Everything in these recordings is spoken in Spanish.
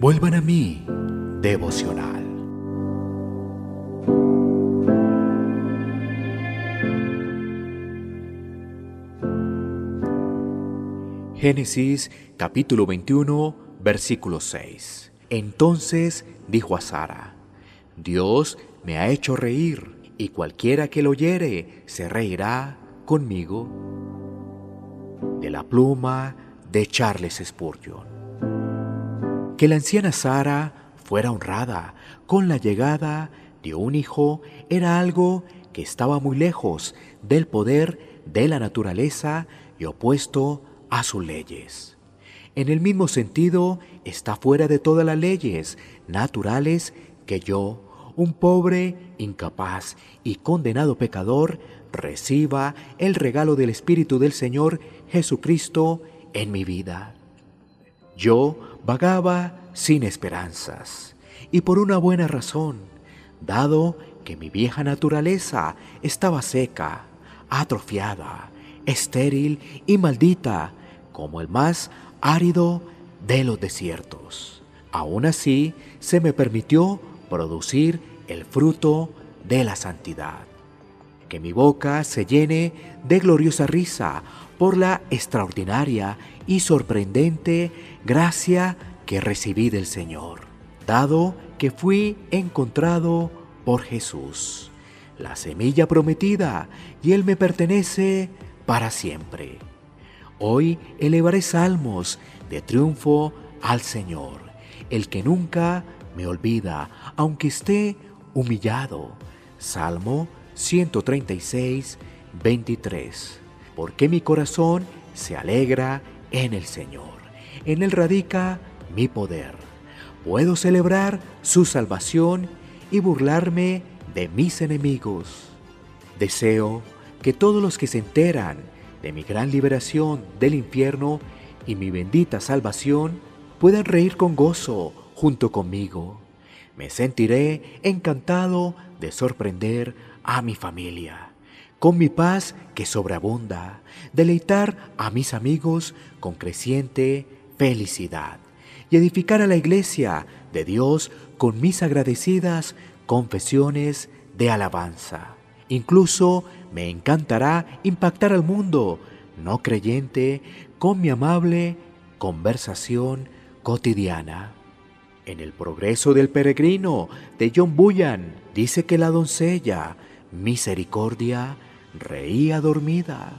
Vuelvan a mí, devocional. Génesis capítulo 21, versículo 6. Entonces dijo a Sara, Dios me ha hecho reír, y cualquiera que lo oyere se reirá conmigo. De la pluma de Charles Spurgeon. Que la anciana Sara fuera honrada con la llegada de un hijo era algo que estaba muy lejos del poder de la naturaleza y opuesto a sus leyes. En el mismo sentido, está fuera de todas las leyes naturales que yo, un pobre, incapaz y condenado pecador, reciba el regalo del Espíritu del Señor Jesucristo en mi vida. Yo vagaba sin esperanzas y por una buena razón, dado que mi vieja naturaleza estaba seca, atrofiada, estéril y maldita, como el más árido de los desiertos. Aún así, se me permitió producir el fruto de la santidad. Que mi boca se llene de gloriosa risa por la extraordinaria y sorprendente gracia que recibí del Señor, dado que fui encontrado por Jesús, la semilla prometida, y Él me pertenece para siempre. Hoy elevaré salmos de triunfo al Señor, el que nunca me olvida, aunque esté humillado. Salmo 136, 23. Porque mi corazón se alegra en el Señor. En él radica mi poder. Puedo celebrar su salvación y burlarme de mis enemigos. Deseo que todos los que se enteran de mi gran liberación del infierno y mi bendita salvación puedan reír con gozo junto conmigo. Me sentiré encantado de sorprender a mi familia, con mi paz que sobreabunda, deleitar a mis amigos con creciente felicidad y edificar a la iglesia de Dios con mis agradecidas confesiones de alabanza. Incluso me encantará impactar al mundo no creyente con mi amable conversación cotidiana. En el progreso del peregrino de John Bullan dice que la doncella, misericordia, reía dormida.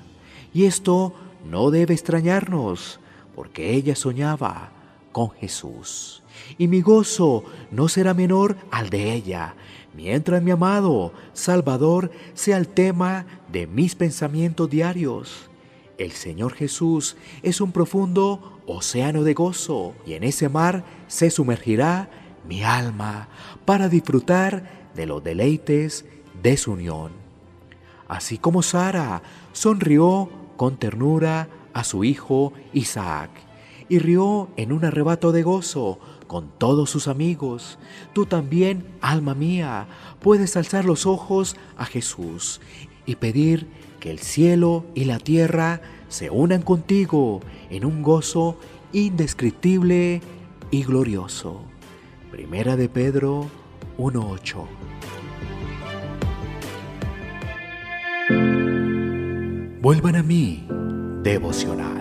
Y esto no debe extrañarnos, porque ella soñaba con Jesús. Y mi gozo no será menor al de ella, mientras mi amado Salvador sea el tema de mis pensamientos diarios. El Señor Jesús es un profundo océano de gozo y en ese mar se sumergirá mi alma para disfrutar de los deleites de su unión. Así como Sara sonrió con ternura a su hijo Isaac y rió en un arrebato de gozo con todos sus amigos. Tú también, alma mía, puedes alzar los ojos a Jesús y pedir que el cielo y la tierra se unan contigo en un gozo indescriptible y glorioso. Primera de Pedro 1.8 Vuelvan a mí, devocional.